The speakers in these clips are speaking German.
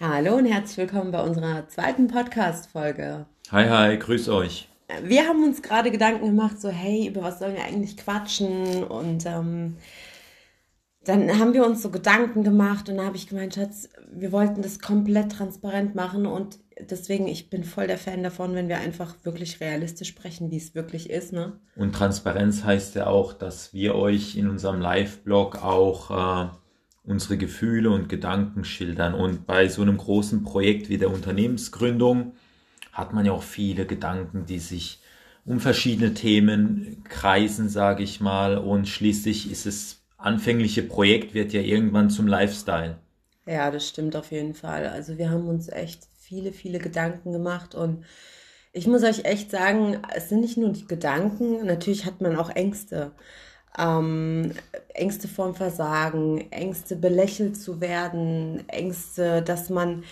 Hallo und herzlich willkommen bei unserer zweiten Podcast-Folge. Hi, hi, grüß euch. Wir haben uns gerade Gedanken gemacht, so hey, über was sollen wir eigentlich quatschen? Und ähm, dann haben wir uns so Gedanken gemacht und dann habe ich gemeint, Schatz, wir wollten das komplett transparent machen und deswegen, ich bin voll der Fan davon, wenn wir einfach wirklich realistisch sprechen, wie es wirklich ist. Ne? Und Transparenz heißt ja auch, dass wir euch in unserem Live-Blog auch äh, unsere Gefühle und Gedanken schildern. Und bei so einem großen Projekt wie der Unternehmensgründung hat man ja auch viele Gedanken, die sich um verschiedene Themen kreisen, sage ich mal. Und schließlich ist es anfängliche Projekt wird ja irgendwann zum Lifestyle. Ja, das stimmt auf jeden Fall. Also wir haben uns echt viele, viele Gedanken gemacht und ich muss euch echt sagen, es sind nicht nur die Gedanken, natürlich hat man auch Ängste. Ähm, Ängste vorm Versagen, Ängste belächelt zu werden, Ängste, dass man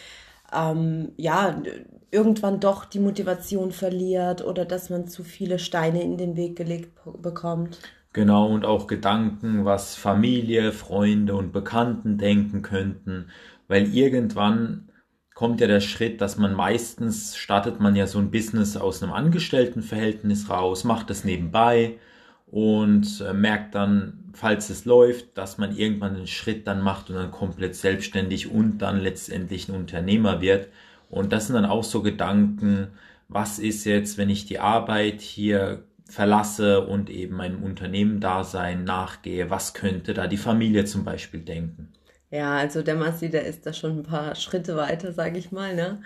ähm, ja irgendwann doch die Motivation verliert oder dass man zu viele Steine in den Weg gelegt bekommt. Genau, und auch Gedanken, was Familie, Freunde und Bekannten denken könnten, weil irgendwann kommt ja der Schritt, dass man meistens startet man ja so ein Business aus einem Angestelltenverhältnis raus, macht es nebenbei und äh, merkt dann, falls es läuft, dass man irgendwann den Schritt dann macht und dann komplett selbstständig und dann letztendlich ein Unternehmer wird. Und das sind dann auch so Gedanken, was ist jetzt, wenn ich die Arbeit hier verlasse und eben meinem Unternehmen-Dasein nachgehe, was könnte da die Familie zum Beispiel denken? Ja, also der Massi, der ist da schon ein paar Schritte weiter, sage ich mal. Ne?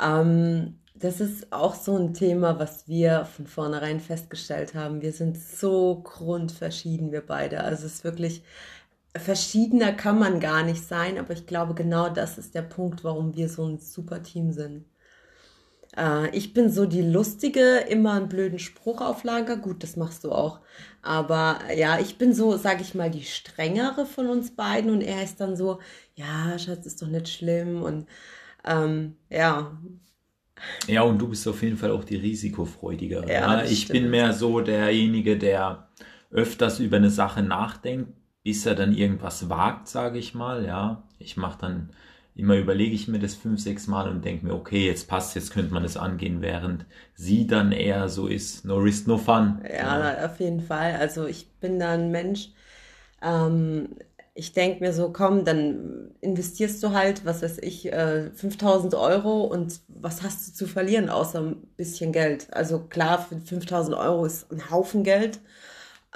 Ähm, das ist auch so ein Thema, was wir von vornherein festgestellt haben. Wir sind so grundverschieden, wir beide. Also es ist wirklich, verschiedener kann man gar nicht sein, aber ich glaube, genau das ist der Punkt, warum wir so ein super Team sind. Äh, ich bin so die lustige, immer einen blöden Spruch auf Lager. Gut, das machst du auch. Aber ja, ich bin so, sag ich mal, die strengere von uns beiden und er ist dann so, ja, Schatz, ist doch nicht schlimm und ähm, ja. Ja, und du bist auf jeden Fall auch die risikofreudigere. Ja, ich stimmt. bin mehr so derjenige, der öfters über eine Sache nachdenkt, bis er dann irgendwas wagt, sage ich mal. Ja, ich mache dann immer überlege ich mir das fünf, sechs Mal und denke mir, okay, jetzt passt, jetzt könnte man das angehen, während sie dann eher so ist, no risk, no fun. Ja, ja. auf jeden Fall. Also ich bin da ein Mensch, ähm, ich denke mir so, komm, dann investierst du halt, was weiß ich, äh, 5000 Euro und was hast du zu verlieren, außer ein bisschen Geld? Also klar, für 5000 Euro ist ein Haufen Geld,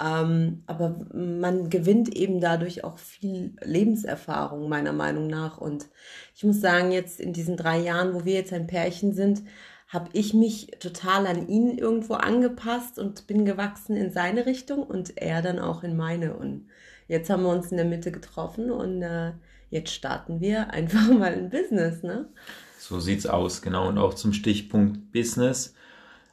ähm, aber man gewinnt eben dadurch auch viel Lebenserfahrung, meiner Meinung nach. Und ich muss sagen, jetzt in diesen drei Jahren, wo wir jetzt ein Pärchen sind, habe ich mich total an ihn irgendwo angepasst und bin gewachsen in seine Richtung und er dann auch in meine. Und jetzt haben wir uns in der Mitte getroffen und äh, jetzt starten wir einfach mal ein Business, ne? So sieht's aus, genau. Und auch zum Stichpunkt Business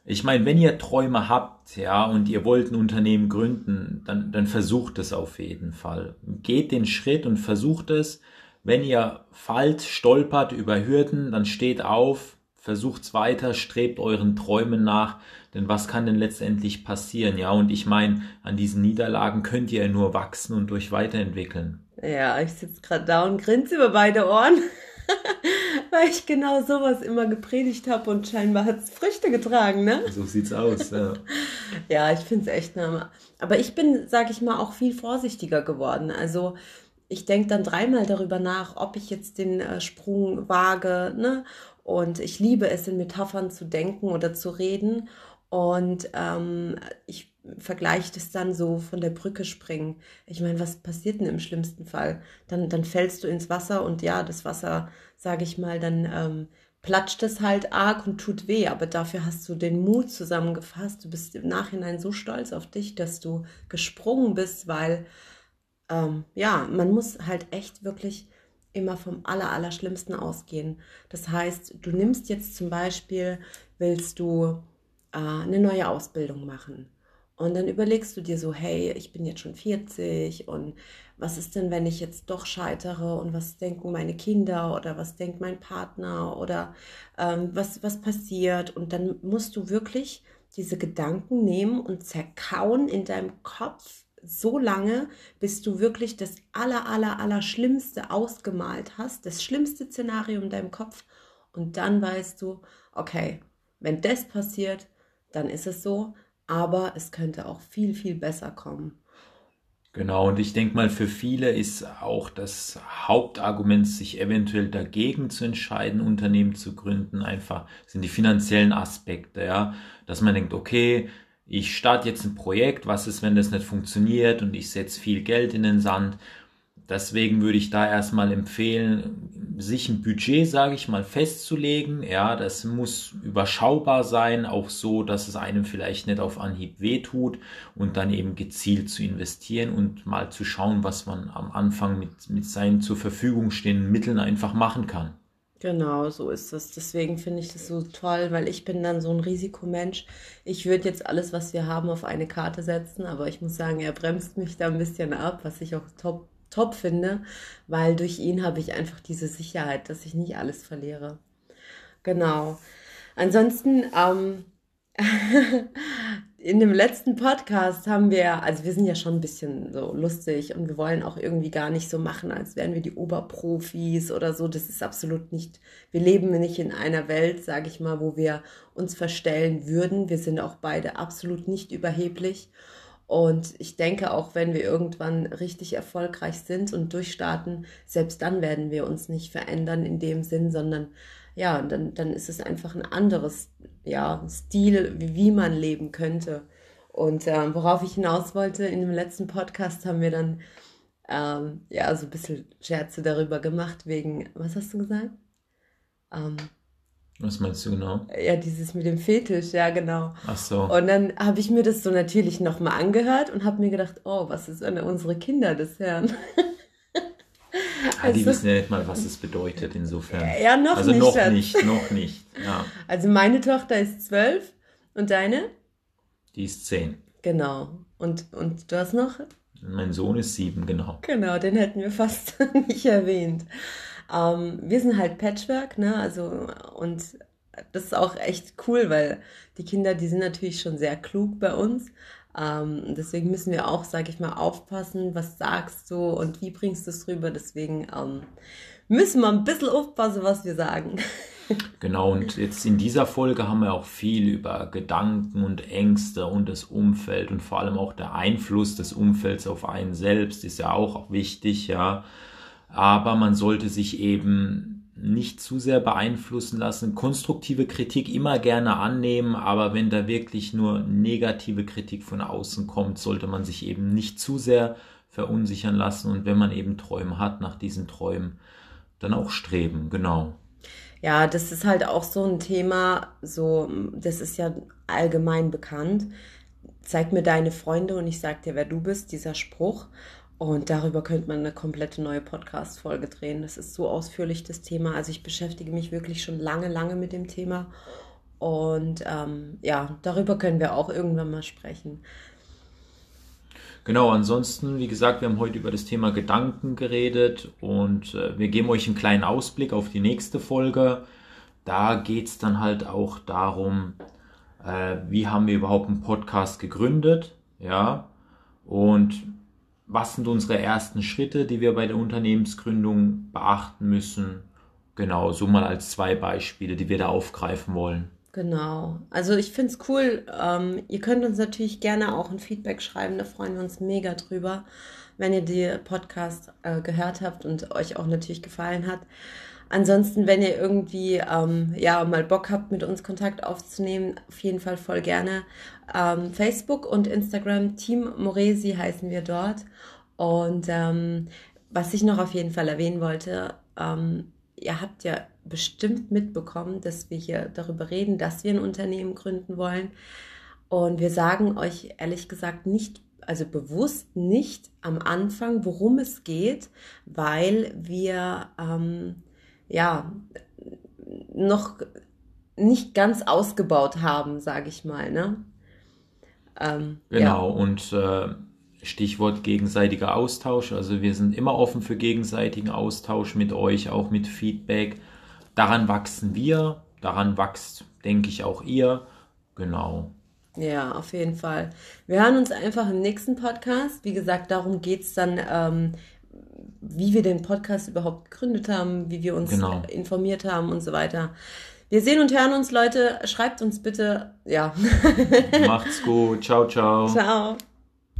ich meine, wenn ihr Träume habt, ja, und ihr wollt ein Unternehmen gründen, dann, dann versucht es auf jeden Fall. Geht den Schritt und versucht es. Wenn ihr fallt, stolpert über Hürden, dann steht auf, versucht's weiter, strebt euren Träumen nach, denn was kann denn letztendlich passieren, ja? Und ich meine, an diesen Niederlagen könnt ihr nur wachsen und euch weiterentwickeln. Ja, ich sitze gerade da und grinse über beide Ohren. weil ich genau sowas immer gepredigt habe und scheinbar hat es Früchte getragen, ne? So sieht's aus, ja. ja, ich finde es echt Name. Aber ich bin, sag ich mal, auch viel vorsichtiger geworden. Also ich denke dann dreimal darüber nach, ob ich jetzt den äh, Sprung wage, ne? Und ich liebe es, in Metaphern zu denken oder zu reden. Und ähm, ich vergleiche das dann so von der Brücke springen. Ich meine, was passiert denn im schlimmsten Fall? Dann, dann fällst du ins Wasser und ja, das Wasser, sage ich mal, dann ähm, platscht es halt arg und tut weh, aber dafür hast du den Mut zusammengefasst. Du bist im Nachhinein so stolz auf dich, dass du gesprungen bist, weil ähm, ja, man muss halt echt wirklich immer vom aller, aller Schlimmsten ausgehen. Das heißt, du nimmst jetzt zum Beispiel, willst du äh, eine neue Ausbildung machen und dann überlegst du dir so, hey, ich bin jetzt schon 40 und was ist denn, wenn ich jetzt doch scheitere und was denken meine Kinder oder was denkt mein Partner oder ähm, was, was passiert? Und dann musst du wirklich diese Gedanken nehmen und zerkauen in deinem Kopf, so lange, bis du wirklich das aller, aller, aller Schlimmste ausgemalt hast, das schlimmste Szenario in deinem Kopf. Und dann weißt du, okay, wenn das passiert, dann ist es so, aber es könnte auch viel, viel besser kommen. Genau, und ich denke mal, für viele ist auch das Hauptargument, sich eventuell dagegen zu entscheiden, Unternehmen zu gründen, einfach sind die finanziellen Aspekte, ja, dass man denkt, okay, ich starte jetzt ein Projekt, was ist, wenn das nicht funktioniert und ich setze viel Geld in den Sand Deswegen würde ich da erstmal empfehlen, sich ein Budget, sage ich mal, festzulegen. Ja, das muss überschaubar sein, auch so, dass es einem vielleicht nicht auf Anhieb wehtut und dann eben gezielt zu investieren und mal zu schauen, was man am Anfang mit, mit seinen zur Verfügung stehenden Mitteln einfach machen kann. Genau, so ist es. Deswegen finde ich das so toll, weil ich bin dann so ein Risikomensch. Ich würde jetzt alles, was wir haben, auf eine Karte setzen, aber ich muss sagen, er bremst mich da ein bisschen ab, was ich auch top top finde, weil durch ihn habe ich einfach diese Sicherheit, dass ich nicht alles verliere. Genau. Ansonsten, ähm, in dem letzten Podcast haben wir, also wir sind ja schon ein bisschen so lustig und wir wollen auch irgendwie gar nicht so machen, als wären wir die Oberprofis oder so. Das ist absolut nicht, wir leben nicht in einer Welt, sage ich mal, wo wir uns verstellen würden. Wir sind auch beide absolut nicht überheblich und ich denke, auch wenn wir irgendwann richtig erfolgreich sind und durchstarten, selbst dann werden wir uns nicht verändern in dem Sinn, sondern ja, dann, dann ist es einfach ein anderes ja, Stil, wie, wie man leben könnte. Und äh, worauf ich hinaus wollte, in dem letzten Podcast haben wir dann ähm, ja so ein bisschen Scherze darüber gemacht, wegen, was hast du gesagt? Ähm, was meinst du genau? Ja, dieses mit dem Fetisch, ja, genau. Ach so. Und dann habe ich mir das so natürlich nochmal angehört und habe mir gedacht, oh, was ist, wenn unsere Kinder das hören? Ja, die also, wissen ja nicht mal, was es bedeutet, insofern. Ja, noch also nicht. Also noch nicht, noch nicht, ja. Also meine Tochter ist zwölf und deine? Die ist zehn. Genau. Und, und du hast noch? Mein Sohn ist sieben, genau. Genau, den hätten wir fast nicht erwähnt. Ähm, wir sind halt Patchwork, ne? Also, und das ist auch echt cool, weil die Kinder, die sind natürlich schon sehr klug bei uns. Ähm, deswegen müssen wir auch, sag ich mal, aufpassen, was sagst du und wie bringst du es rüber. Deswegen ähm, müssen wir ein bisschen aufpassen, was wir sagen. Genau, und jetzt in dieser Folge haben wir auch viel über Gedanken und Ängste und das Umfeld und vor allem auch der Einfluss des Umfelds auf einen selbst ist ja auch wichtig, ja aber man sollte sich eben nicht zu sehr beeinflussen lassen. Konstruktive Kritik immer gerne annehmen, aber wenn da wirklich nur negative Kritik von außen kommt, sollte man sich eben nicht zu sehr verunsichern lassen und wenn man eben Träume hat, nach diesen Träumen dann auch streben, genau. Ja, das ist halt auch so ein Thema, so, das ist ja allgemein bekannt. Zeig mir deine Freunde und ich sag dir, wer du bist, dieser Spruch. Und darüber könnte man eine komplette neue Podcast-Folge drehen. Das ist so ausführlich das Thema. Also ich beschäftige mich wirklich schon lange, lange mit dem Thema. Und ähm, ja, darüber können wir auch irgendwann mal sprechen. Genau, ansonsten, wie gesagt, wir haben heute über das Thema Gedanken geredet und äh, wir geben euch einen kleinen Ausblick auf die nächste Folge. Da geht es dann halt auch darum, äh, wie haben wir überhaupt einen Podcast gegründet, ja, und was sind unsere ersten Schritte, die wir bei der Unternehmensgründung beachten müssen? Genau, so mal als zwei Beispiele, die wir da aufgreifen wollen. Genau. Also ich finde es cool. Ähm, ihr könnt uns natürlich gerne auch ein Feedback schreiben. Da freuen wir uns mega drüber, wenn ihr die Podcast äh, gehört habt und euch auch natürlich gefallen hat. Ansonsten, wenn ihr irgendwie ähm, ja mal Bock habt, mit uns Kontakt aufzunehmen, auf jeden Fall voll gerne. Ähm, Facebook und Instagram Team Moresi heißen wir dort. Und ähm, was ich noch auf jeden Fall erwähnen wollte, ähm, ihr habt ja bestimmt mitbekommen, dass wir hier darüber reden, dass wir ein Unternehmen gründen wollen. Und wir sagen euch ehrlich gesagt nicht, also bewusst nicht am Anfang, worum es geht, weil wir ähm, ja, noch nicht ganz ausgebaut haben, sage ich mal. Ne? Ähm, genau, ja. und äh, Stichwort gegenseitiger Austausch. Also wir sind immer offen für gegenseitigen Austausch mit euch, auch mit Feedback. Daran wachsen wir, daran wächst, denke ich, auch ihr. Genau. Ja, auf jeden Fall. Wir hören uns einfach im nächsten Podcast. Wie gesagt, darum geht es dann, ähm, wie wir den Podcast überhaupt gegründet haben, wie wir uns genau. informiert haben und so weiter. Wir sehen und hören uns, Leute. Schreibt uns bitte, ja. Macht's gut. Ciao, ciao. Ciao.